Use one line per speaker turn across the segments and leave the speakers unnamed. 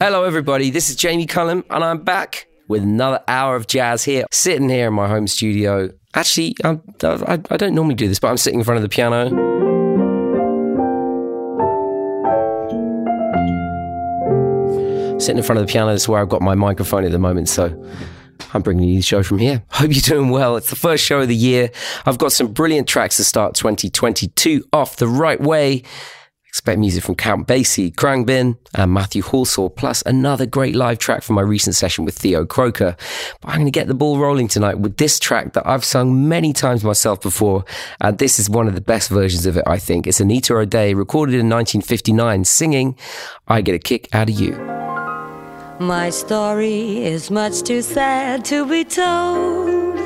Hello, everybody. This is Jamie Cullum, and I'm back with another hour of jazz here, sitting here in my home studio. Actually, I'm, I, I don't normally do this, but I'm sitting in front of the piano. Sitting in front of the piano, is where I've got my microphone at the moment, so I'm bringing you the show from here. Hope you're doing well. It's the first show of the year. I've got some brilliant tracks to start 2022 off the right way. Expect music from Count Basie, Khruangbin, and Matthew Halsall, plus another great live track from my recent session with Theo Croker. But I'm going to get the ball rolling tonight with this track that I've sung many times myself before, and this is one of the best versions of it, I think. It's Anita O'Day, recorded in 1959, singing I Get a Kick Out of You.
My story is much too sad to be told,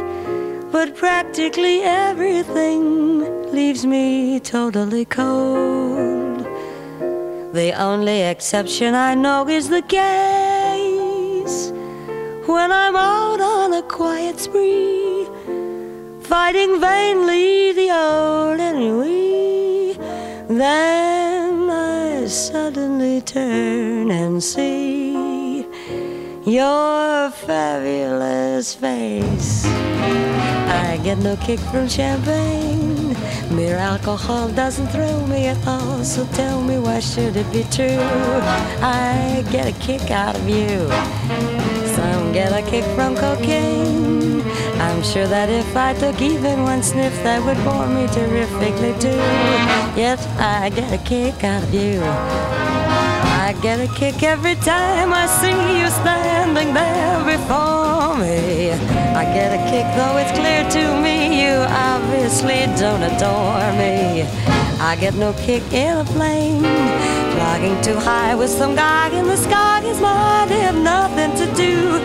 but practically everything leaves me totally cold. The only exception I know is the case when I'm out on a quiet spree, fighting vainly the old ennui. Then I suddenly turn and see your fabulous face. I get no kick from champagne. Mere alcohol doesn't thrill me at all. So tell me, why should it be true? I get a kick out of you. Some get a kick from cocaine. I'm sure that if I took even one sniff, that would bore me terrifically too. Yet I get a kick out of you. Get a kick every time I see you standing there before me. I get a kick though it's clear to me you obviously don't adore me. I get no kick in a plane. Flying too high with some guy in the sky is might have nothing to do.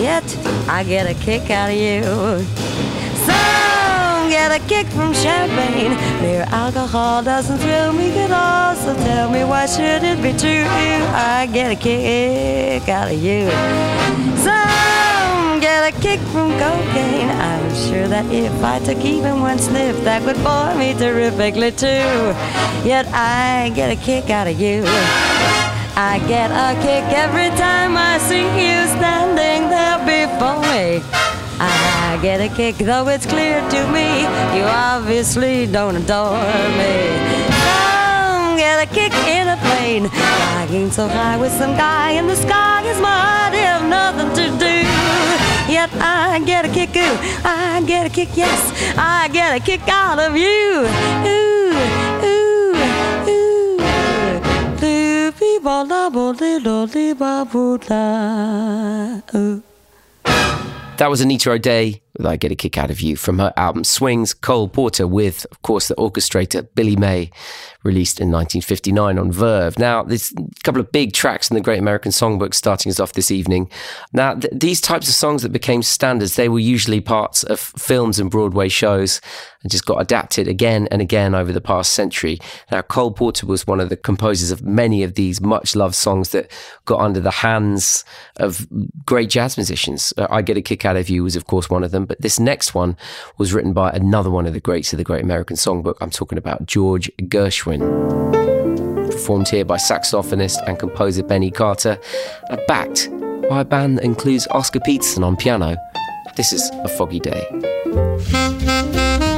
Yet I get a kick out of you. Get a kick from champagne. Mere alcohol doesn't thrill me at all. So tell me why should it be true? I get a kick out of you. Some get a kick from cocaine. I'm sure that if I took even one sniff, that would bore me terrifically too. Yet I get a kick out of you. I get a kick every time I see you standing there before me. I get a kick, though it's clear to me you obviously don't adore me. Some get a kick in a plane, flying so high with some guy in the sky is might have nothing to do. Yet I get a kick, ooh, I get a kick, yes, I get a kick out of you. Ooh, ooh, ooh. Loopy ba la li lo li ba. Ooh.
That was Anita O'Day I Get a Kick Out of You from her album Swings, Cole Porter, with, of course, the orchestrator Billy May, released in 1959 on Verve. Now, there's a couple of big tracks in the Great American Songbook starting us off this evening. Now, th- these types of songs that became standards, they were usually parts of films and Broadway shows and just got adapted again and again over the past century. Now, Cole Porter was one of the composers of many of these much loved songs that got under the hands of great jazz musicians. Uh, I Get a Kick Out of You was, of course, one of them, but this next one was written by another one of the greats of the Great American Songbook. I'm talking about George Gershwin. Performed here by saxophonist and composer Benny Carter, and backed by a band that includes Oscar Peterson on piano. This is A Foggy Day.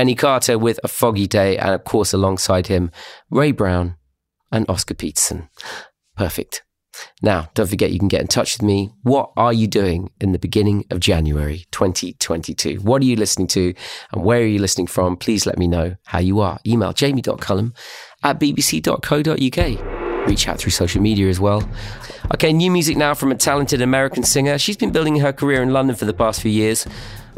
Benny Carter with A Foggy Day, and of course, alongside him, Ray Brown and Oscar Peterson. Perfect. Now, don't forget you can get in touch with me. What are you doing in the beginning of January 2022? What are you listening to and where are you listening from? Please let me know how you are. Email jamie.cullum at bbc.co.uk. Reach out through social media as well. Okay, new music now from a talented American singer. She's been building her career in London for the past few years.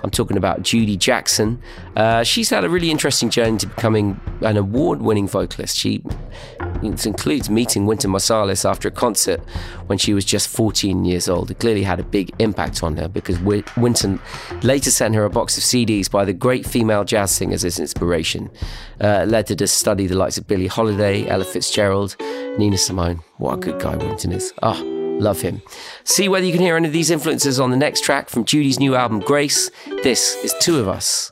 I'm talking about Judi Jackson. Uh, she's had a really interesting journey to becoming an award winning vocalist. She includes meeting Wynton Marsalis after a concert when she was just 14 years old. It clearly had a big impact on her because Wynton later sent her a box of CDs by the great female jazz singers as inspiration. Uh, led her to study the likes of Billie Holiday, Ella Fitzgerald, Nina Simone. What a good guy Wynton is. Ah. Oh, Love him. See whether you can hear any of these influences on the next track from Judi's new album, Grace. This is Two of Us.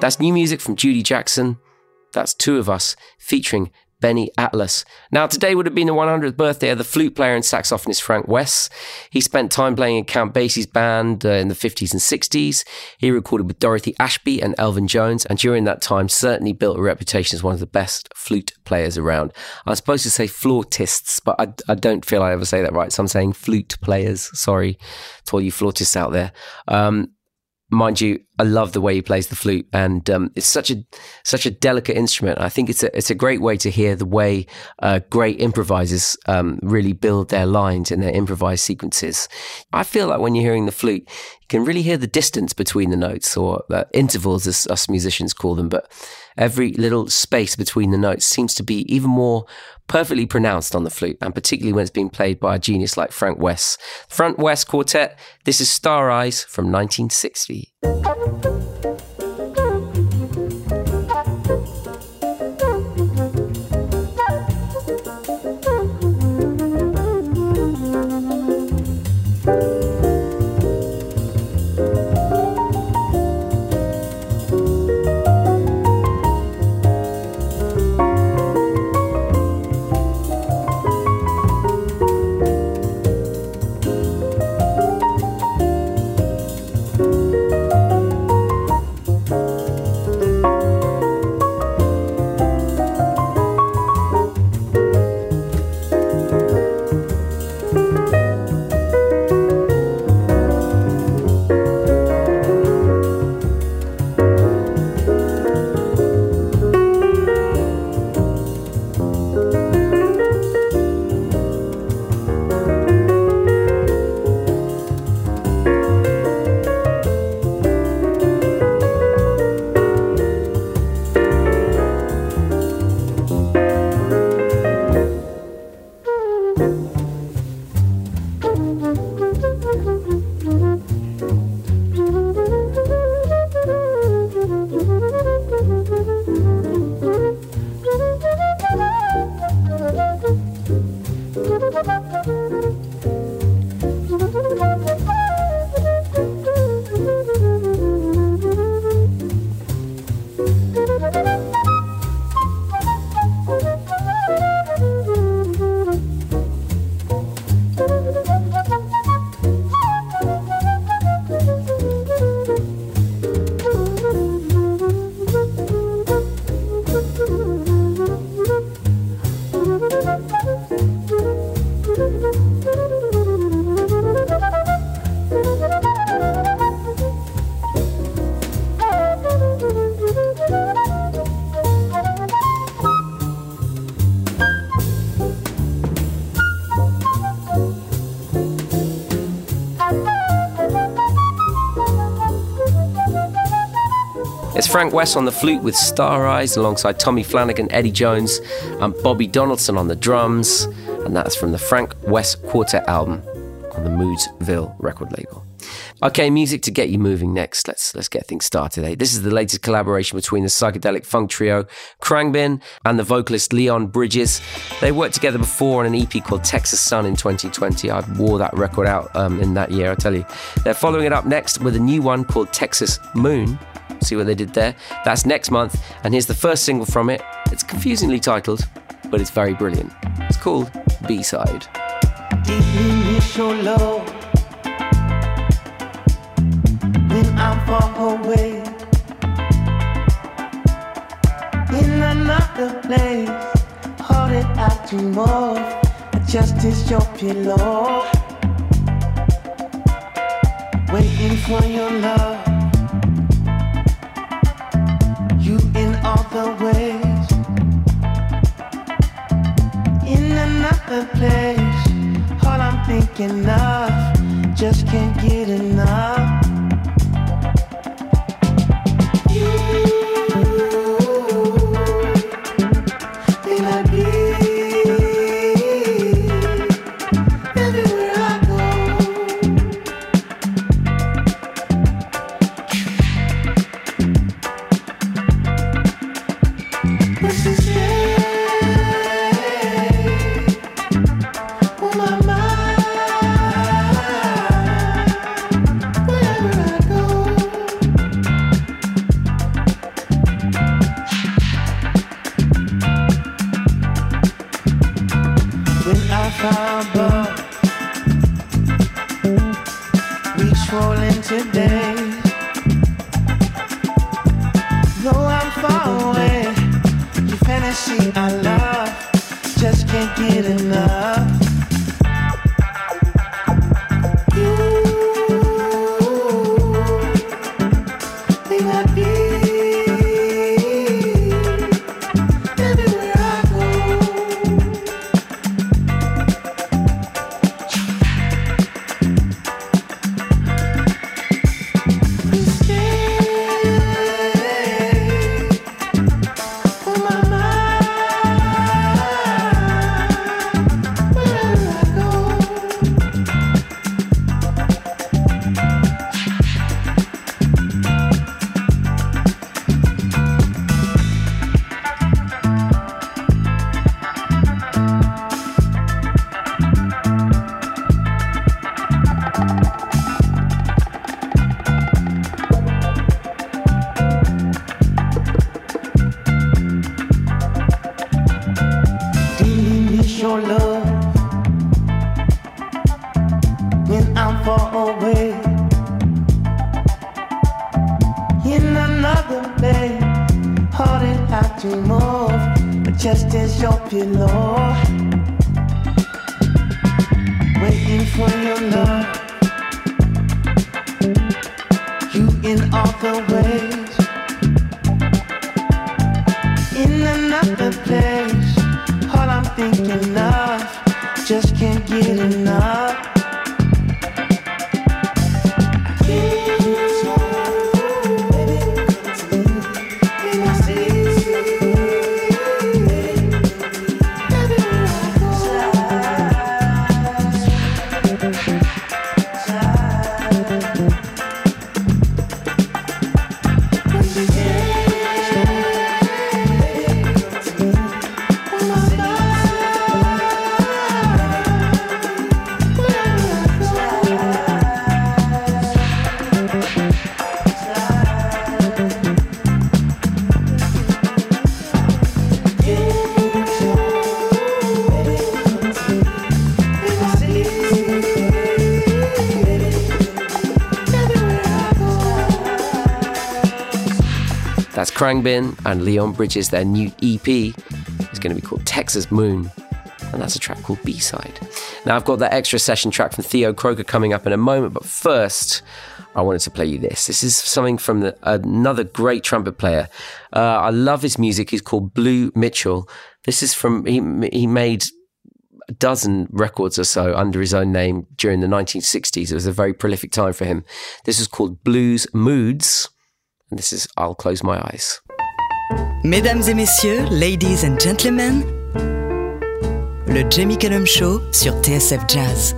That's new music from Judi Jackson. That's Two of Us featuring Benny Atlas. Now, today would have been the 100th birthday of the flute player and saxophonist Frank Wess. He spent time playing in Count Basie's band uh, in the 50s and 60s. He recorded with Dorothy Ashby and Elvin Jones, and during that time, certainly built a reputation as one of the best flute players around. I'm supposed to say flautists, but I, I don't feel I ever say that right, so I'm saying flute players. Sorry to all you flautists out there. Um, mind you, I love the way he plays the flute, and um, it's such a such a delicate instrument. I think it's a it's a great way to hear the way uh, great improvisers um, really build their lines and their improvised sequences. I feel like when you're hearing the flute, you can really hear the distance between the notes, or uh, intervals, as us musicians call them. But every little space between the notes seems to be even more perfectly pronounced on the flute, and particularly when it's being played by a genius like Frank Wess. Frank Wess Quartet. This is Star Eyes from 1960. Frank Wess on the flute with Star Eyes alongside Tommy Flanagan, Eddie Jones, and Bobby Donaldson on the drums. And that's from the Frank Wess Quartet album on the Moodsville record label. Okay, music to get you moving next. Let's let's get things started. Eh? This is the latest collaboration between the psychedelic funk trio Khruangbin and the vocalist Leon Bridges. They worked together before on an EP called Texas Sun in 2020. I wore that record out um, in that year, I tell you. They're following it up next with a new one called Texas Moon. See what they did there? That's next month, and here's the first single from it. It's confusingly titled, but it's very brilliant. It's called B Side.
initial low, then I'm far away in another place. Hold it out to move, just is your pillow, waiting for your love. Of, just can't get
Khruangbin and Leon Bridges, their new EP is going to be called Texas Moon, and that's a track called B Side. Now, I've got that extra session track from Theo Croker coming up in a moment, but first, I wanted to play you this. This is something from the, another great trumpet player. Uh, I love his music. He's called Blue Mitchell. This is from, he, he made a dozen records or so under his own name during the 1960s. It was a very prolific time for him. This is called Blues Moods. And this is I'll Close My Eyes.
Mesdames et messieurs, ladies and gentlemen, le Jamie Cullum Show sur TSF Jazz.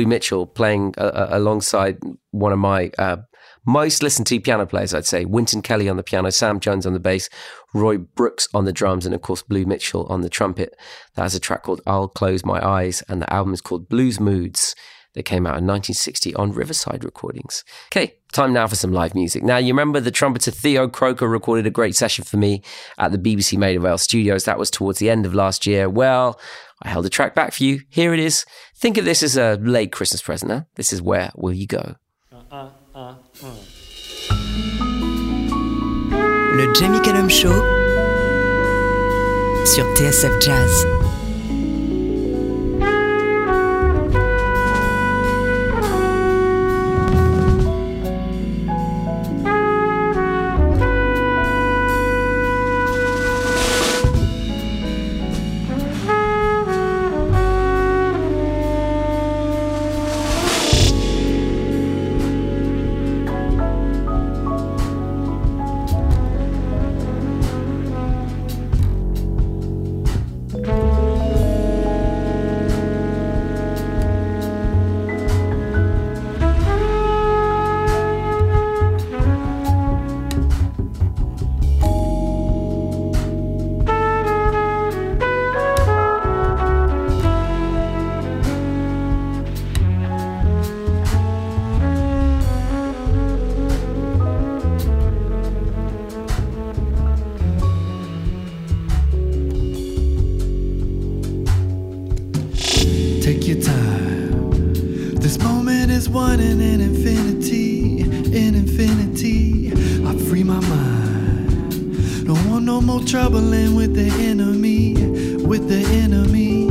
Blue Mitchell playing uh, uh, alongside one of my uh, most listened to piano players, I'd say. Wynton Kelly on the piano, Sam Jones on the bass, Roy Brooks on the drums, and of course, Blue Mitchell on the trumpet. That has a track called I'll Close My Eyes, and the album is called Blues Moods. That came out in 1960 on Riverside Recordings. Okay, time now for some live music. Now, you remember the trumpeter Theo Croker recorded a great session for me at the BBC Maida Vale studios. That was towards the end of last year. Well, I held a track back for you. Here it is. Think of this as a late Christmas present. Huh? This is Where Will You Go?
Le Jamie Cullum Show sur TSF Jazz.
Enemy.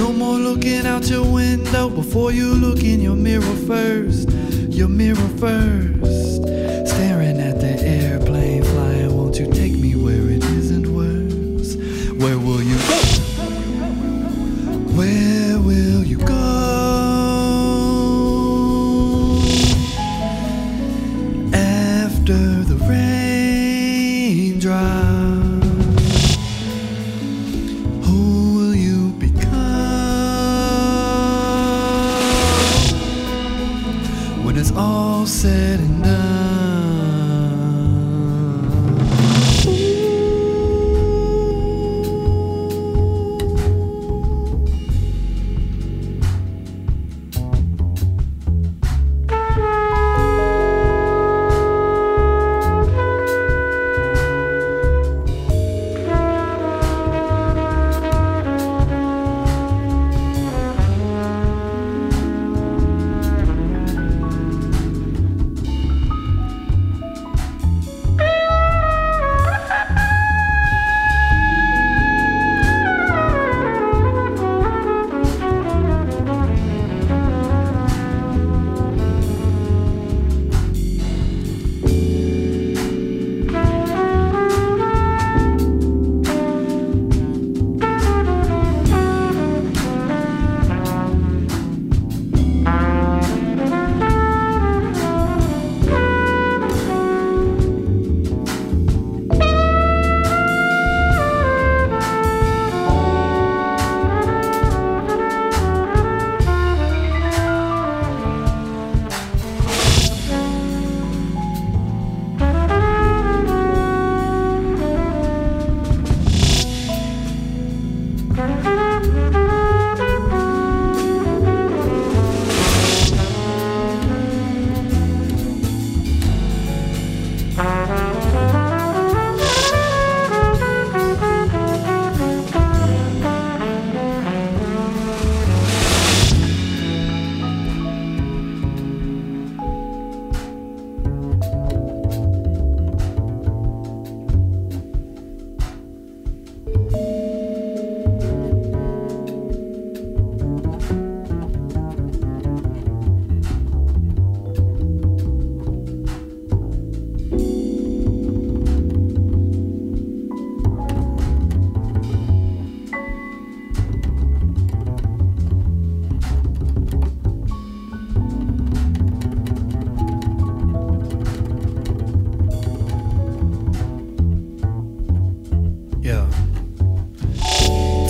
No more looking out your window before you look in your mirror first, your mirror first.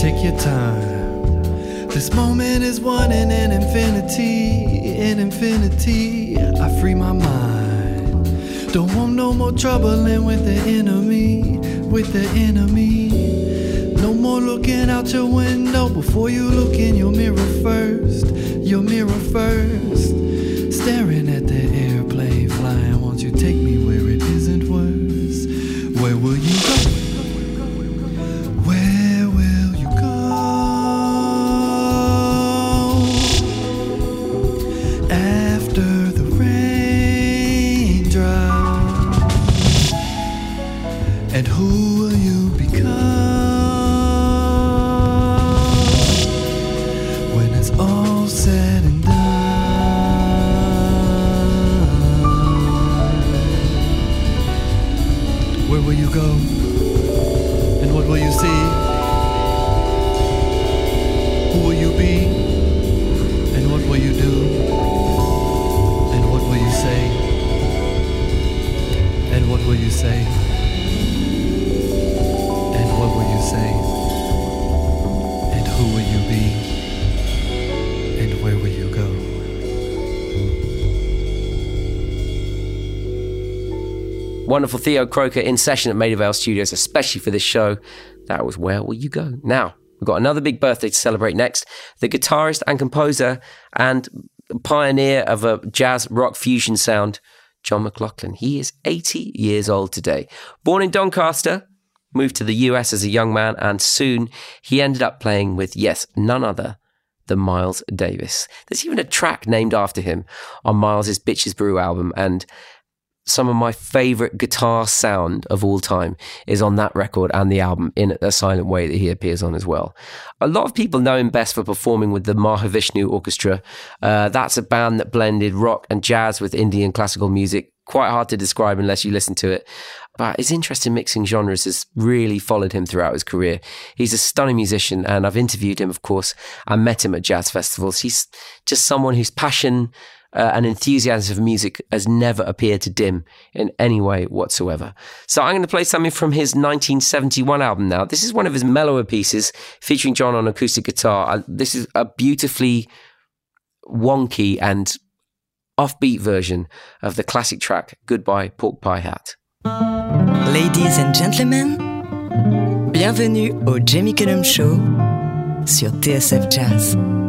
Take your time. This moment is one in an infinity. infinity, in infinity, I free my mind. Don't want no more troubling with the enemy, with the enemy. No more looking out your window before you look in your mirror first, your mirror first. Staring at
Wonderful Theo Croker in session at Made Maida Vale Studios, especially for this show. That was Where Will You Go? Now, we've got another big birthday to celebrate next. The guitarist and composer and pioneer of a jazz rock fusion sound, John McLaughlin. He is 80 years old today. Born in Doncaster, moved to the US as a young man, and soon he ended up playing with, yes, none other than Miles Davis. There's even a track named after him on Miles's Bitches Brew album, and some of my favorite guitar sound of all time is on that record and the album in a silent way that he appears on as well. A lot of people know him best for performing with the Mahavishnu Orchestra. Uh, that's a band that blended rock and jazz with Indian classical music. Quite hard to describe unless you listen to it. But his interest in mixing genres has really followed him throughout his career. He's a stunning musician, and I've interviewed him, of course, and met him at jazz festivals. He's just someone whose passion uh, and enthusiasm for music has never appeared to dim in any way whatsoever. So I'm going to play something from his 1971 album now. This is one of his mellower pieces featuring John on acoustic guitar. Uh, this is a beautifully wonky and offbeat version of the classic track Goodbye Pork Pie Hat.
Ladies and gentlemen, bienvenue au Jamie Cullum Show sur TSF Jazz.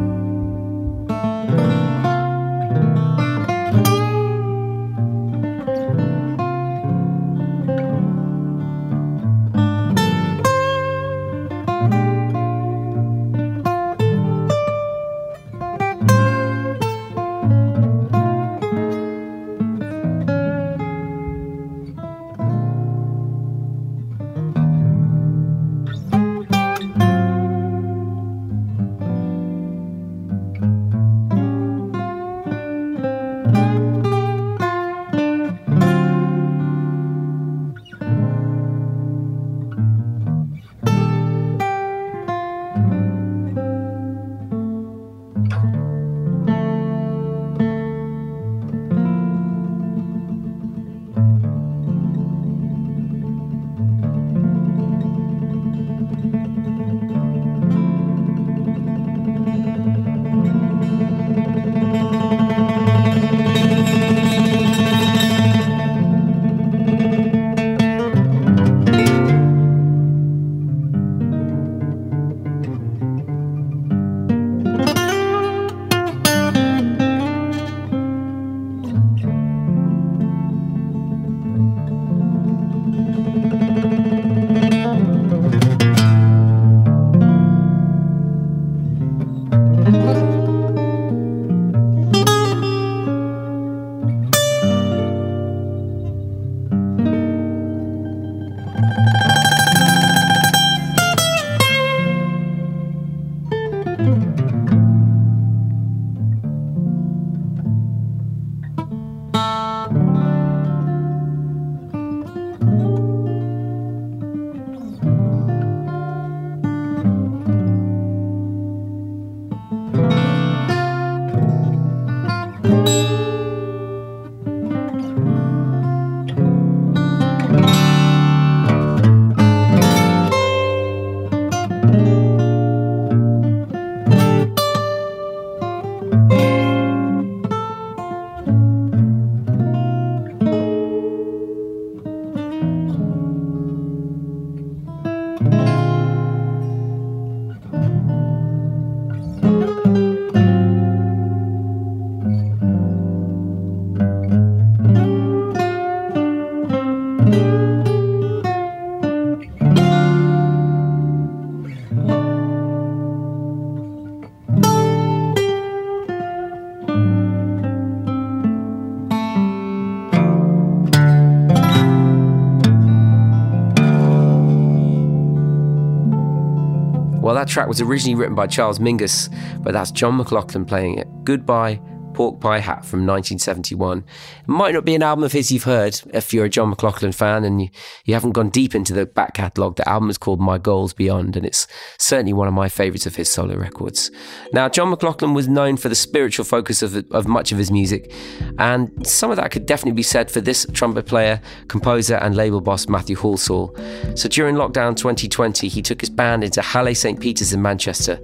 Track was originally written by Charles Mingus, but that's John McLaughlin playing it. Goodbye, Pork Pie Hat from 1971. It might not be an album of his you've heard if you're a John McLaughlin fan and you, you haven't gone deep into the back catalogue. The album is called My Goals Beyond, and it's certainly one of my favourites of his solo records. Now, John McLaughlin was known for the spiritual focus of, of much of his music, and some of that could definitely be said for this trumpet player, composer, and label boss Matthew Halsall. So during lockdown 2020, he took his band into Halle St. Peter's in Manchester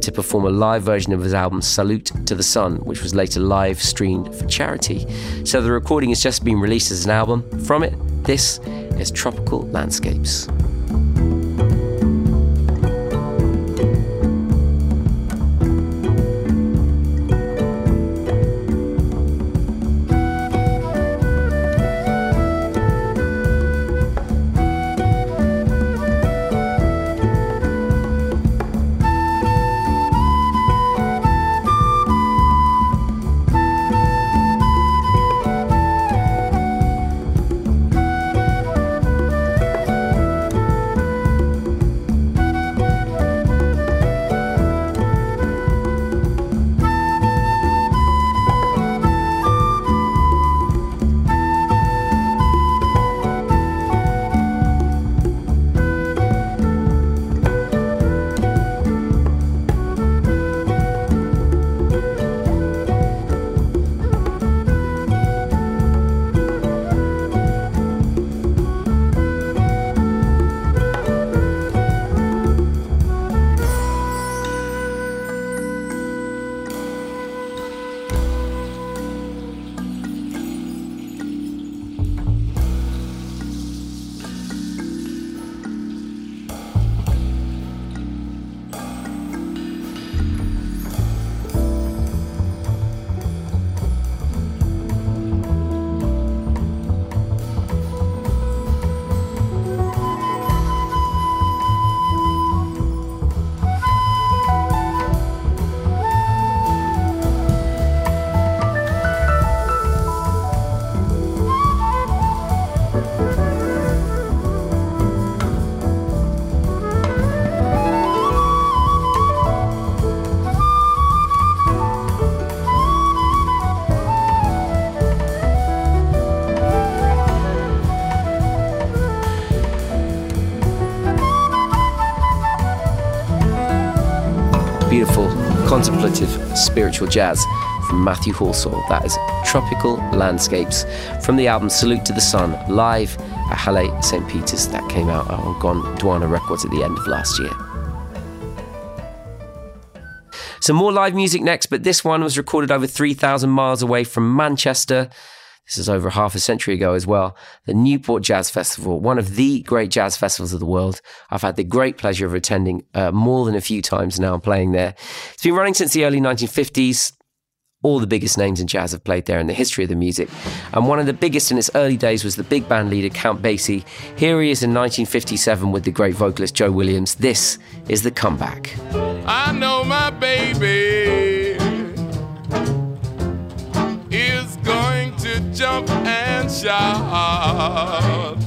to perform a live version of his album Salute to the Sun, which was later live streamed for charity. So the recording has just been released as an album. From it, this is Tropical Landscapes. Contemplative, spiritual jazz from Matthew Halsall. That is Tropical Landscapes from the album Salute to the Sun, live at Halle St. Peter's. That came out on Gondwana Records at the end of last year. Some more live music next, but this one was recorded over 3,000 miles away from Manchester. This is over half a century ago as well. The Newport Jazz Festival, one of the great jazz festivals of the world. I've had the great pleasure of attending uh, more than a few times now, and playing there. It's been running since the early 1950s. All the biggest names in jazz have played there in the history of the music. And one of the biggest in its early days was the big band leader, Count Basie. Here he is in 1957 with the great vocalist Joe Williams. This is The Comeback.
Shout.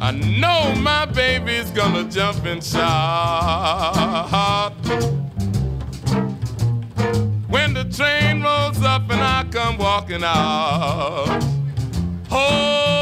I know my baby's gonna jump and shout. When the train rolls up and I come walking out, hold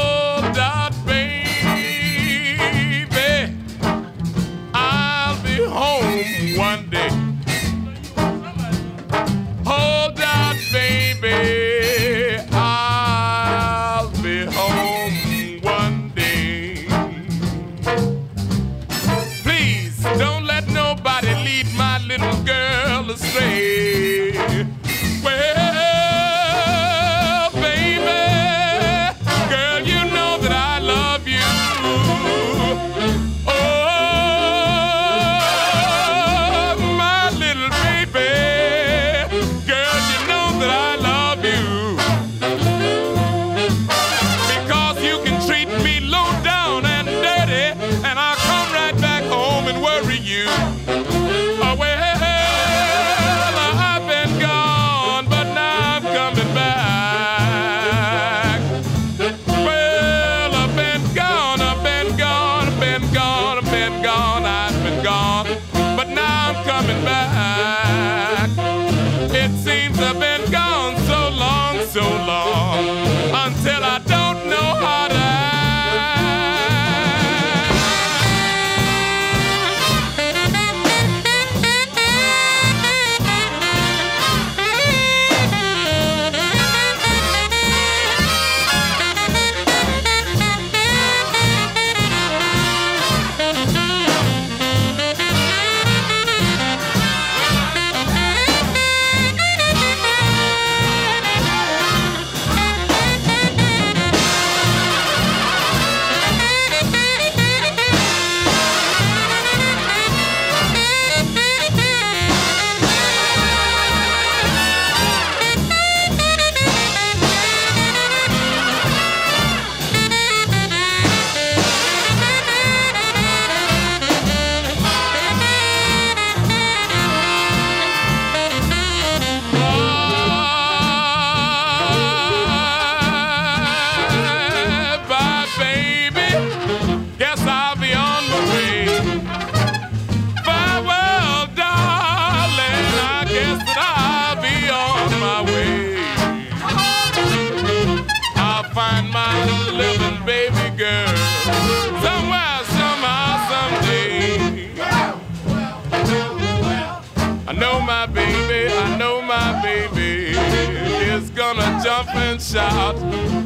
shout.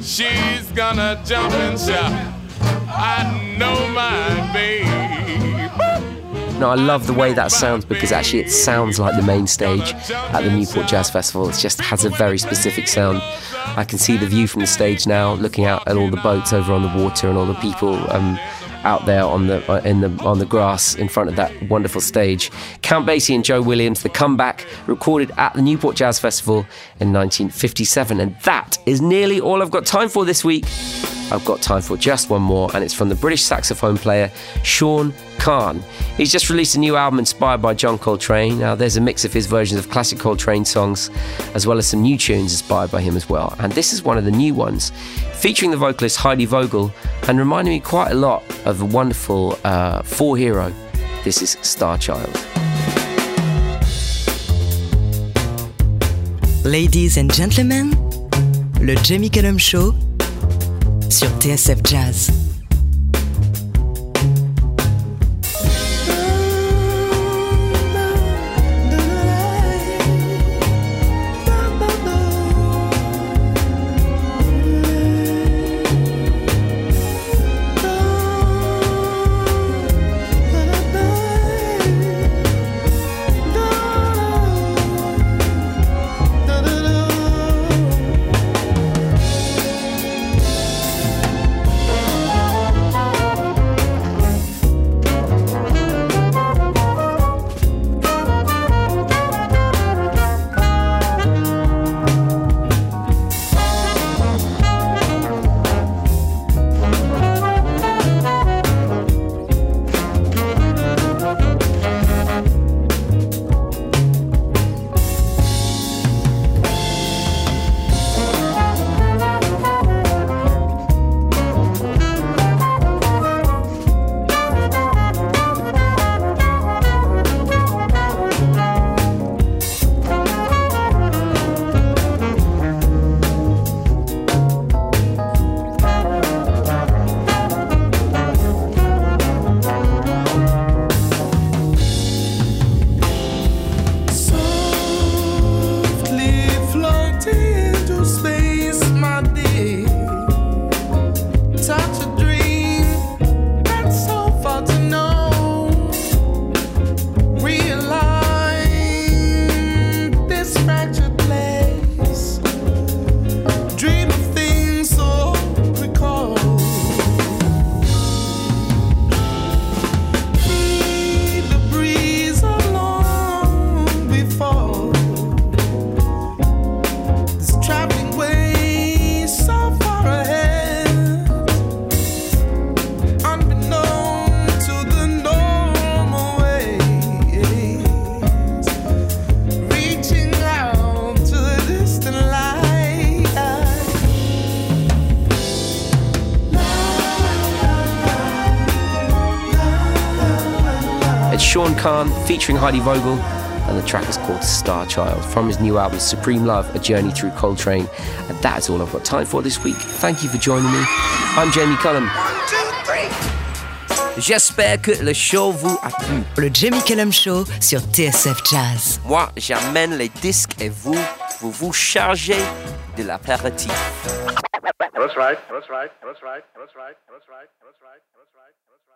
She's gonna jump and shout. I know my babe.
Now, I love the way that sounds because actually it sounds like the main stage at the Newport Jazz Festival. It just has a very specific sound. I can see the view from the stage now, looking out at all the boats over on the water and all the people um, out there on the uh, in the on the grass in front of that wonderful stage. Count Basie and Joe Williams, the comeback, recorded at the Newport Jazz Festival in 1957, and that is nearly all I've got time for this week. I've got time for just one more, and it's from the British saxophone player Sean Khan. He's just released a new album inspired by John Coltrane. Now, there's a mix of his versions of classic Coltrane songs, as well as some new tunes inspired by him as well. And this is one of the new ones, featuring the vocalist Heidi Vogel, and reminding me quite a lot of the wonderful uh, Four Hero. This is Star Child.
Ladies and gentlemen, le Jamie Cullum Show sur TSF Jazz.
featuring Heidi Vogel, and the track is called Star Child from his new album Supreme Love A Journey Through Coltrane. And that is all I've got time for this week. Thank you for joining me. I'm Jamie Cullum. J'espère que le show vous a plu.
Le Jamie Cullum Show sur TSF Jazz.
Moi, j'amène les disques et vous, vous vous chargez de l'apéritif.
That's right, that's right, that's right, that's right, that's right, that's right, that's right.